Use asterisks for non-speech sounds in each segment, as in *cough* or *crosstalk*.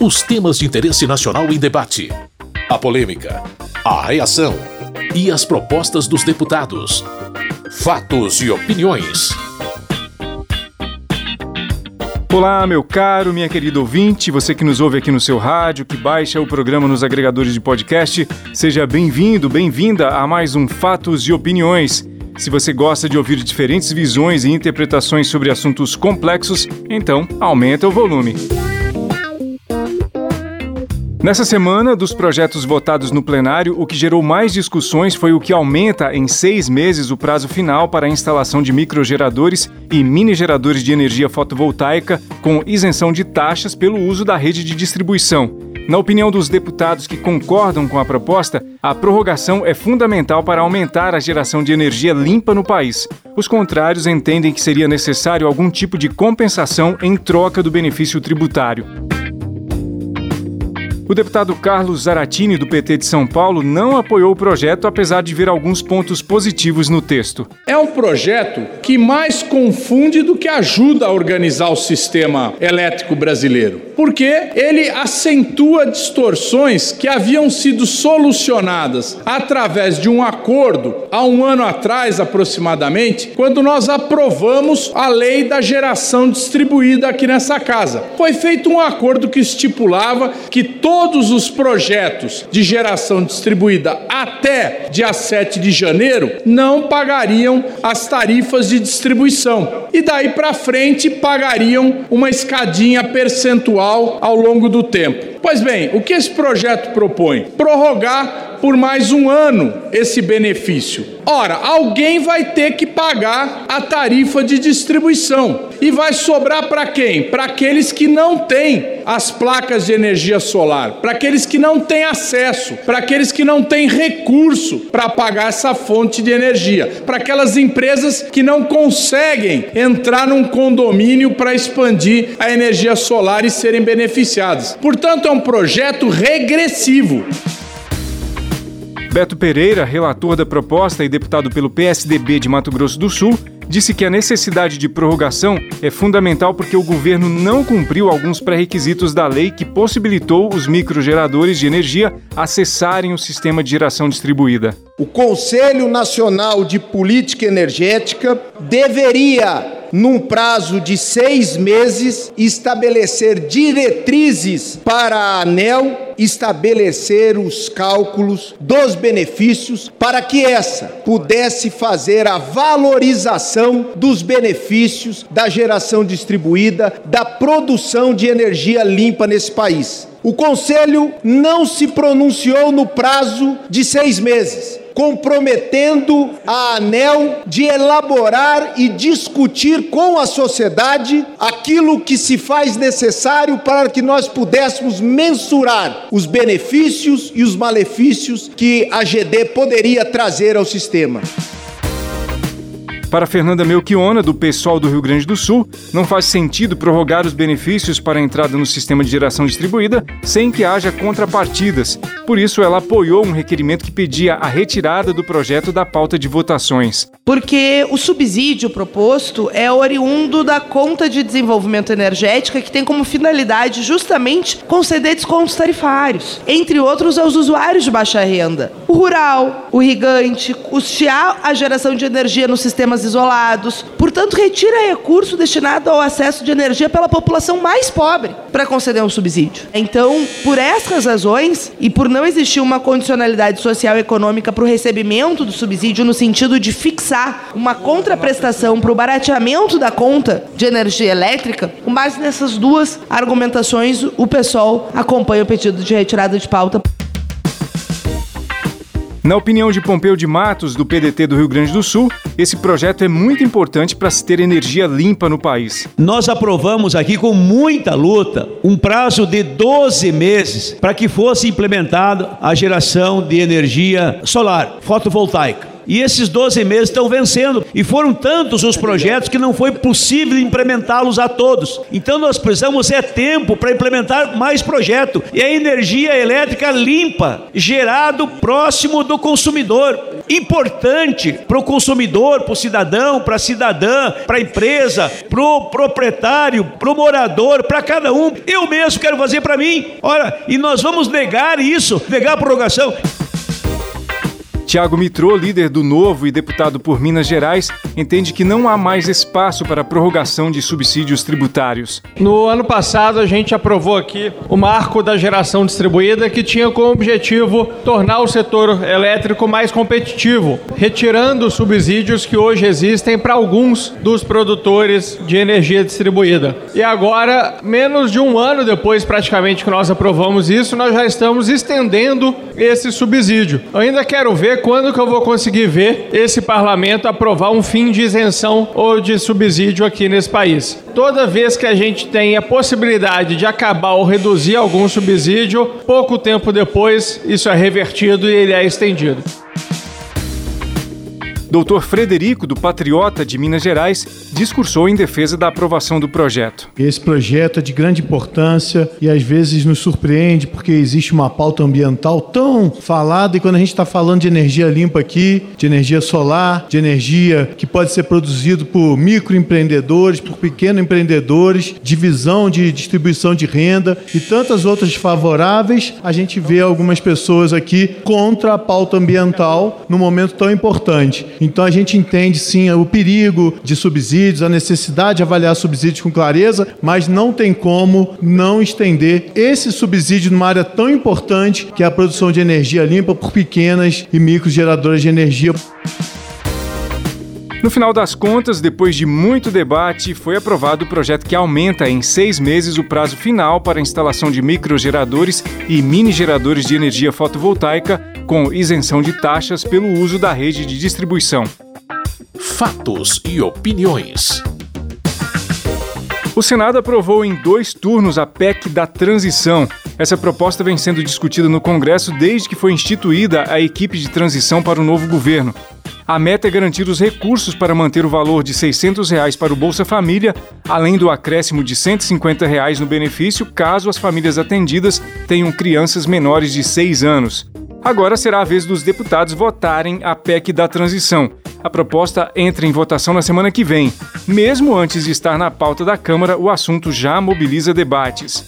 Os temas de interesse nacional em debate. A polêmica. A reação. E as propostas dos deputados. Fatos e opiniões. Olá, meu caro, minha querida ouvinte, você que nos ouve aqui no seu rádio, que baixa o programa nos agregadores de podcast, seja bem-vindo, bem-vinda a mais um Fatos e Opiniões. Se você gosta de ouvir diferentes visões e interpretações sobre assuntos complexos, então aumenta o volume. Nessa semana, dos projetos votados no plenário, o que gerou mais discussões foi o que aumenta em seis meses o prazo final para a instalação de microgeradores e mini geradores de energia fotovoltaica com isenção de taxas pelo uso da rede de distribuição. Na opinião dos deputados que concordam com a proposta, a prorrogação é fundamental para aumentar a geração de energia limpa no país. Os contrários entendem que seria necessário algum tipo de compensação em troca do benefício tributário. O deputado Carlos Zaratini, do PT de São Paulo, não apoiou o projeto, apesar de ver alguns pontos positivos no texto. É um projeto que mais confunde do que ajuda a organizar o sistema elétrico brasileiro, porque ele acentua distorções que haviam sido solucionadas através de um acordo há um ano atrás, aproximadamente, quando nós aprovamos a lei da geração distribuída aqui nessa casa. Foi feito um acordo que estipulava que todo todos os projetos de geração distribuída até dia 7 de janeiro não pagariam as tarifas de distribuição. E daí para frente pagariam uma escadinha percentual ao longo do tempo. Pois bem, o que esse projeto propõe? Prorrogar por mais um ano esse benefício. Ora, alguém vai ter que pagar a tarifa de distribuição. E vai sobrar para quem? Para aqueles que não têm as placas de energia solar, para aqueles que não têm acesso, para aqueles que não têm recurso para pagar essa fonte de energia, para aquelas empresas que não conseguem entrar num condomínio para expandir a energia solar e serem beneficiadas. Portanto, é um projeto regressivo. Beto Pereira, relator da proposta e deputado pelo PSDB de Mato Grosso do Sul, disse que a necessidade de prorrogação é fundamental porque o governo não cumpriu alguns pré-requisitos da lei que possibilitou os microgeradores de energia acessarem o sistema de geração distribuída. O Conselho Nacional de Política Energética deveria num prazo de seis meses, estabelecer diretrizes para a ANEL estabelecer os cálculos dos benefícios para que essa pudesse fazer a valorização dos benefícios da geração distribuída, da produção de energia limpa nesse país. O Conselho não se pronunciou no prazo de seis meses comprometendo a ANEL de elaborar e discutir com a sociedade aquilo que se faz necessário para que nós pudéssemos mensurar os benefícios e os malefícios que a GD poderia trazer ao sistema. Para Fernanda Melchiona, do PSOL do Rio Grande do Sul, não faz sentido prorrogar os benefícios para a entrada no sistema de geração distribuída sem que haja contrapartidas. Por isso, ela apoiou um requerimento que pedia a retirada do projeto da pauta de votações. Porque o subsídio proposto é oriundo da conta de desenvolvimento energética que tem como finalidade justamente conceder descontos tarifários, entre outros aos usuários de baixa renda. O rural, o irrigante, custear a geração de energia no sistema sistemas isolados. Portanto, retira recurso destinado ao acesso de energia pela população mais pobre para conceder um subsídio. Então, por essas razões e por não existir uma condicionalidade social e econômica para o recebimento do subsídio no sentido de fixar uma contraprestação para o barateamento da conta de energia elétrica, com base nessas duas argumentações, o PSOL acompanha o pedido de retirada de pauta. Na opinião de Pompeu de Matos, do PDT do Rio Grande do Sul, esse projeto é muito importante para se ter energia limpa no país. Nós aprovamos aqui com muita luta um prazo de 12 meses para que fosse implementada a geração de energia solar, fotovoltaica. E esses 12 meses estão vencendo. E foram tantos os projetos que não foi possível implementá-los a todos. Então nós precisamos é tempo para implementar mais projetos. E a energia elétrica limpa, gerado próximo do consumidor. importante para o consumidor, para o cidadão, para a cidadã, para a empresa, para o proprietário, para o morador, para cada um. Eu mesmo quero fazer para mim. Ora, e nós vamos negar isso, negar a prorrogação. Tiago Mitrô, líder do Novo e deputado por Minas Gerais, entende que não há mais espaço para prorrogação de subsídios tributários. No ano passado, a gente aprovou aqui o marco da geração distribuída, que tinha como objetivo tornar o setor elétrico mais competitivo, retirando os subsídios que hoje existem para alguns dos produtores de energia distribuída. E agora, menos de um ano depois, praticamente, que nós aprovamos isso, nós já estamos estendendo esse subsídio. Eu ainda quero ver quando que eu vou conseguir ver esse parlamento aprovar um fim de isenção ou de subsídio aqui nesse país. Toda vez que a gente tem a possibilidade de acabar ou reduzir algum subsídio, pouco tempo depois isso é revertido e ele é estendido. Doutor Frederico, do Patriota de Minas Gerais, discursou em defesa da aprovação do projeto. Esse projeto é de grande importância e às vezes nos surpreende porque existe uma pauta ambiental tão falada e quando a gente está falando de energia limpa aqui, de energia solar, de energia que pode ser produzido por microempreendedores, por pequenos empreendedores, divisão de distribuição de renda e tantas outras favoráveis, a gente vê algumas pessoas aqui contra a pauta ambiental num momento tão importante. Então a gente entende sim o perigo de subsídios, a necessidade de avaliar subsídios com clareza, mas não tem como não estender esse subsídio numa área tão importante que é a produção de energia limpa por pequenas e micro geradoras de energia. No final das contas, depois de muito debate, foi aprovado o projeto que aumenta em seis meses o prazo final para a instalação de microgeradores e mini geradores de energia fotovoltaica, com isenção de taxas pelo uso da rede de distribuição. Fatos e opiniões. O Senado aprovou em dois turnos a PEC da transição. Essa proposta vem sendo discutida no Congresso desde que foi instituída a equipe de transição para o novo governo. A meta é garantir os recursos para manter o valor de 600 reais para o Bolsa Família, além do acréscimo de 150 reais no benefício caso as famílias atendidas tenham crianças menores de 6 anos. Agora será a vez dos deputados votarem a PEC da transição. A proposta entra em votação na semana que vem. Mesmo antes de estar na pauta da Câmara, o assunto já mobiliza debates.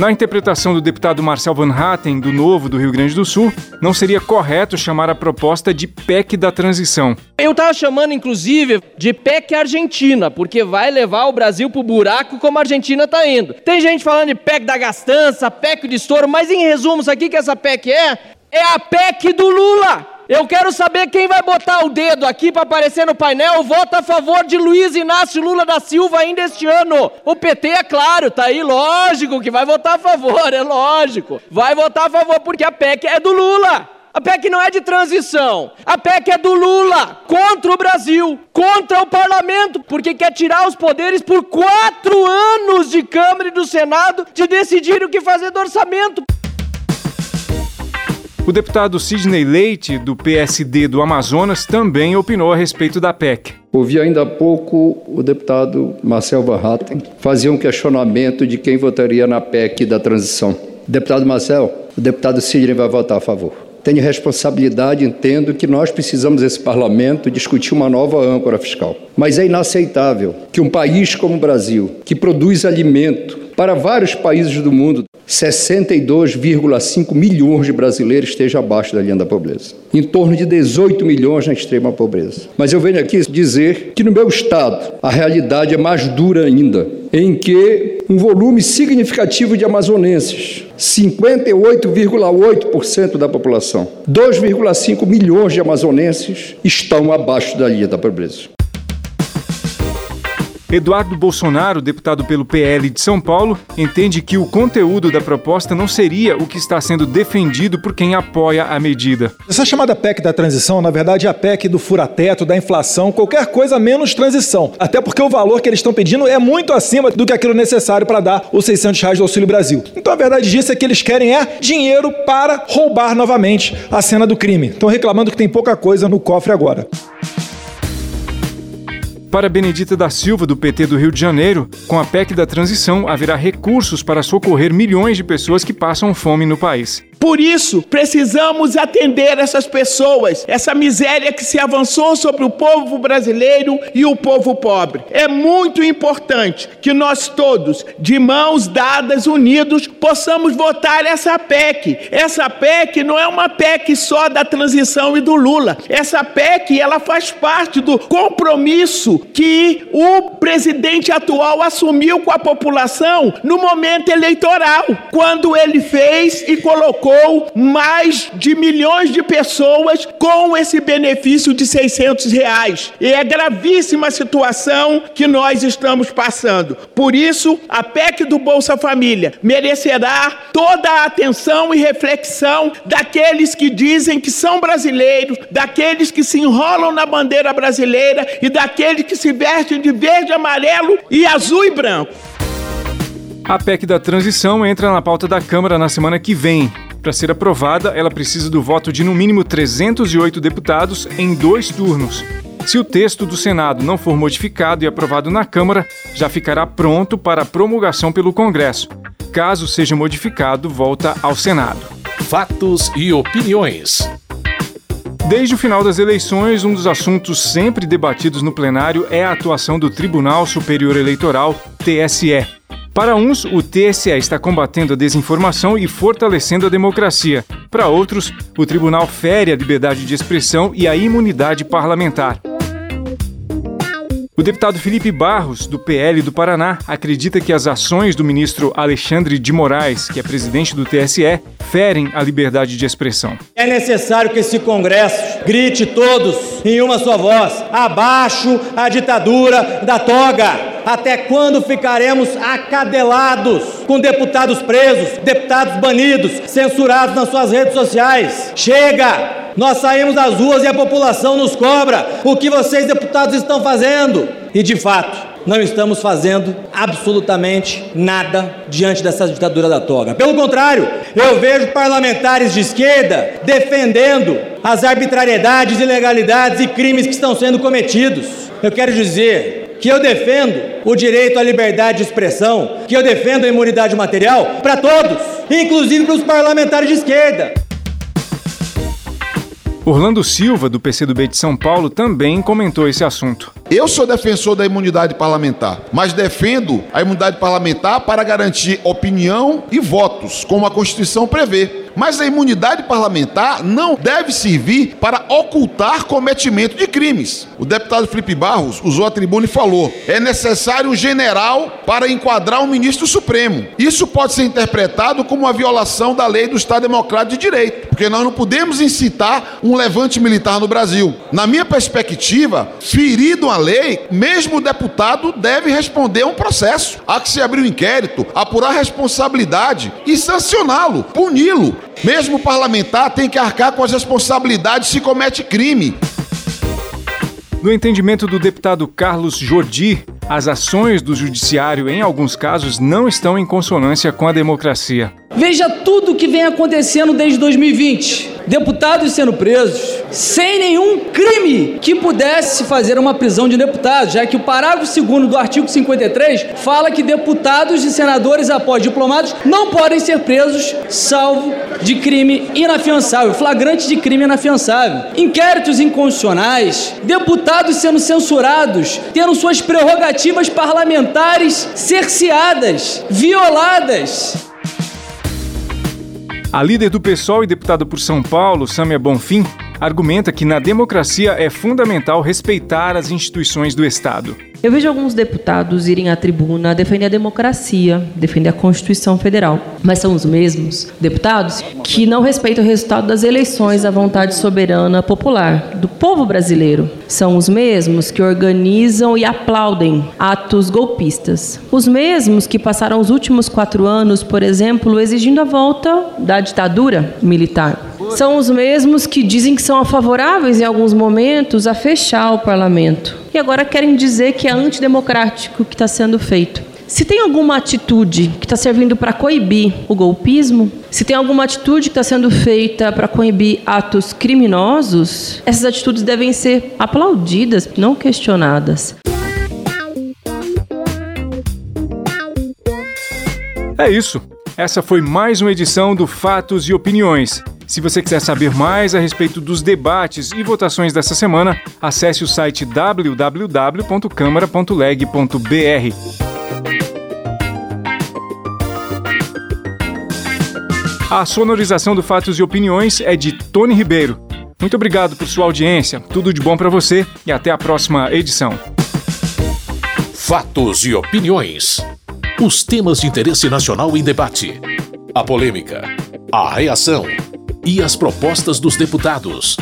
Na interpretação do deputado Marcel Van Hatten, do Novo do Rio Grande do Sul, não seria correto chamar a proposta de PEC da transição. Eu estava chamando, inclusive, de PEC Argentina, porque vai levar o Brasil para o buraco como a Argentina está indo. Tem gente falando de PEC da gastança, PEC de estouro, mas em resumo, isso aqui que essa PEC é? É a PEC do Lula! Eu quero saber quem vai botar o dedo aqui para aparecer no painel. Vota a favor de Luiz Inácio Lula da Silva ainda este ano. O PT, é claro, tá aí, lógico que vai votar a favor, *laughs* é lógico. Vai votar a favor porque a PEC é do Lula. A PEC não é de transição. A PEC é do Lula contra o Brasil, contra o parlamento, porque quer tirar os poderes por quatro anos de Câmara e do Senado de decidir o que fazer do orçamento. O deputado Sidney Leite, do PSD do Amazonas, também opinou a respeito da PEC. Ouvi ainda há pouco o deputado Marcel Van Hatten fazer um questionamento de quem votaria na PEC da transição. Deputado Marcel, o deputado Sidney vai votar a favor. Tenho responsabilidade, entendo que nós precisamos, esse parlamento, discutir uma nova âncora fiscal. Mas é inaceitável que um país como o Brasil, que produz alimento para vários países do mundo, 62,5 milhões de brasileiros estejam abaixo da linha da pobreza. Em torno de 18 milhões na extrema pobreza. Mas eu venho aqui dizer que no meu estado a realidade é mais dura ainda, em que um volume significativo de amazonenses, 58,8% da população, 2,5 milhões de amazonenses estão abaixo da linha da pobreza. Eduardo Bolsonaro, deputado pelo PL de São Paulo, entende que o conteúdo da proposta não seria o que está sendo defendido por quem apoia a medida. Essa chamada PEC da transição, na verdade, é a PEC do furateto, da inflação, qualquer coisa menos transição. Até porque o valor que eles estão pedindo é muito acima do que aquilo necessário para dar os 600 reais do Auxílio Brasil. Então a verdade disso é que eles querem é dinheiro para roubar novamente a cena do crime. Estão reclamando que tem pouca coisa no cofre agora. Para Benedita da Silva, do PT do Rio de Janeiro, com a PEC da transição haverá recursos para socorrer milhões de pessoas que passam fome no país. Por isso, precisamos atender essas pessoas, essa miséria que se avançou sobre o povo brasileiro e o povo pobre. É muito importante que nós todos, de mãos dadas, unidos, possamos votar essa PEC. Essa PEC não é uma PEC só da transição e do Lula. Essa PEC, ela faz parte do compromisso que o presidente atual assumiu com a população no momento eleitoral, quando ele fez e colocou mais de milhões de pessoas com esse benefício de 600 reais. E é gravíssima a situação que nós estamos passando. Por isso, a PEC do Bolsa Família merecerá toda a atenção e reflexão daqueles que dizem que são brasileiros, daqueles que se enrolam na bandeira brasileira e daqueles que se vestem de verde, amarelo e azul e branco. A PEC da transição entra na pauta da Câmara na semana que vem. Para ser aprovada, ela precisa do voto de no mínimo 308 deputados em dois turnos. Se o texto do Senado não for modificado e aprovado na Câmara, já ficará pronto para promulgação pelo Congresso. Caso seja modificado, volta ao Senado. Fatos e opiniões. Desde o final das eleições, um dos assuntos sempre debatidos no plenário é a atuação do Tribunal Superior Eleitoral, TSE. Para uns, o TSE está combatendo a desinformação e fortalecendo a democracia. Para outros, o tribunal fere a liberdade de expressão e a imunidade parlamentar. O deputado Felipe Barros, do PL do Paraná, acredita que as ações do ministro Alexandre de Moraes, que é presidente do TSE, ferem a liberdade de expressão. É necessário que esse Congresso grite todos em uma só voz: abaixo a ditadura da toga! Até quando ficaremos acadelados com deputados presos, deputados banidos, censurados nas suas redes sociais? Chega! Nós saímos das ruas e a população nos cobra o que vocês, deputados, estão fazendo. E de fato, não estamos fazendo absolutamente nada diante dessa ditadura da toga. Pelo contrário, eu vejo parlamentares de esquerda defendendo as arbitrariedades, ilegalidades e crimes que estão sendo cometidos. Eu quero dizer que eu defendo o direito à liberdade de expressão, que eu defendo a imunidade material para todos, inclusive para os parlamentares de esquerda. Orlando Silva, do PCdoB de São Paulo, também comentou esse assunto. Eu sou defensor da imunidade parlamentar, mas defendo a imunidade parlamentar para garantir opinião e votos, como a Constituição prevê. Mas a imunidade parlamentar não deve servir para ocultar cometimento de crimes. O deputado Felipe Barros usou a tribuna e falou: é necessário um general para enquadrar um ministro supremo. Isso pode ser interpretado como uma violação da lei do Estado Democrático de Direito, porque nós não podemos incitar um levante militar no Brasil. Na minha perspectiva, ferido uma lei, mesmo o deputado deve responder a um processo. Há que se abrir um inquérito, apurar a responsabilidade e sancioná-lo, puni-lo. Mesmo o parlamentar tem que arcar com as responsabilidades se comete crime. No entendimento do deputado Carlos Jordi, as ações do judiciário, em alguns casos, não estão em consonância com a democracia. Veja tudo o que vem acontecendo desde 2020. Deputados sendo presos, sem nenhum crime que pudesse fazer uma prisão de deputado, já que o parágrafo 2 do artigo 53 fala que deputados e senadores após diplomados não podem ser presos salvo de crime inafiançável, flagrante de crime inafiançável. Inquéritos inconstitucionais, deputados sendo censurados, tendo suas prerrogativas parlamentares cerceadas, violadas. A líder do PSOL e deputada por São Paulo, Sâmia Bonfim, argumenta que na democracia é fundamental respeitar as instituições do Estado. Eu vejo alguns deputados irem à tribuna defender a democracia, defender a Constituição Federal, mas são os mesmos deputados que não respeitam o resultado das eleições, a vontade soberana popular do povo brasileiro. São os mesmos que organizam e aplaudem atos golpistas. Os mesmos que passaram os últimos quatro anos, por exemplo, exigindo a volta da ditadura militar. São os mesmos que dizem que são favoráveis em alguns momentos a fechar o parlamento. E agora querem dizer que é antidemocrático o que está sendo feito. Se tem alguma atitude que está servindo para coibir o golpismo, se tem alguma atitude que está sendo feita para coibir atos criminosos, essas atitudes devem ser aplaudidas, não questionadas. É isso. Essa foi mais uma edição do Fatos e Opiniões. Se você quiser saber mais a respeito dos debates e votações dessa semana, acesse o site www.câmara.leg.br. A sonorização do Fatos e Opiniões é de Tony Ribeiro. Muito obrigado por sua audiência, tudo de bom para você e até a próxima edição. Fatos e opiniões. Os temas de interesse nacional em debate. A polêmica, a reação e as propostas dos deputados.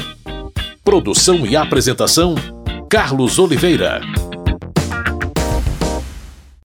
Produção e apresentação: Carlos Oliveira.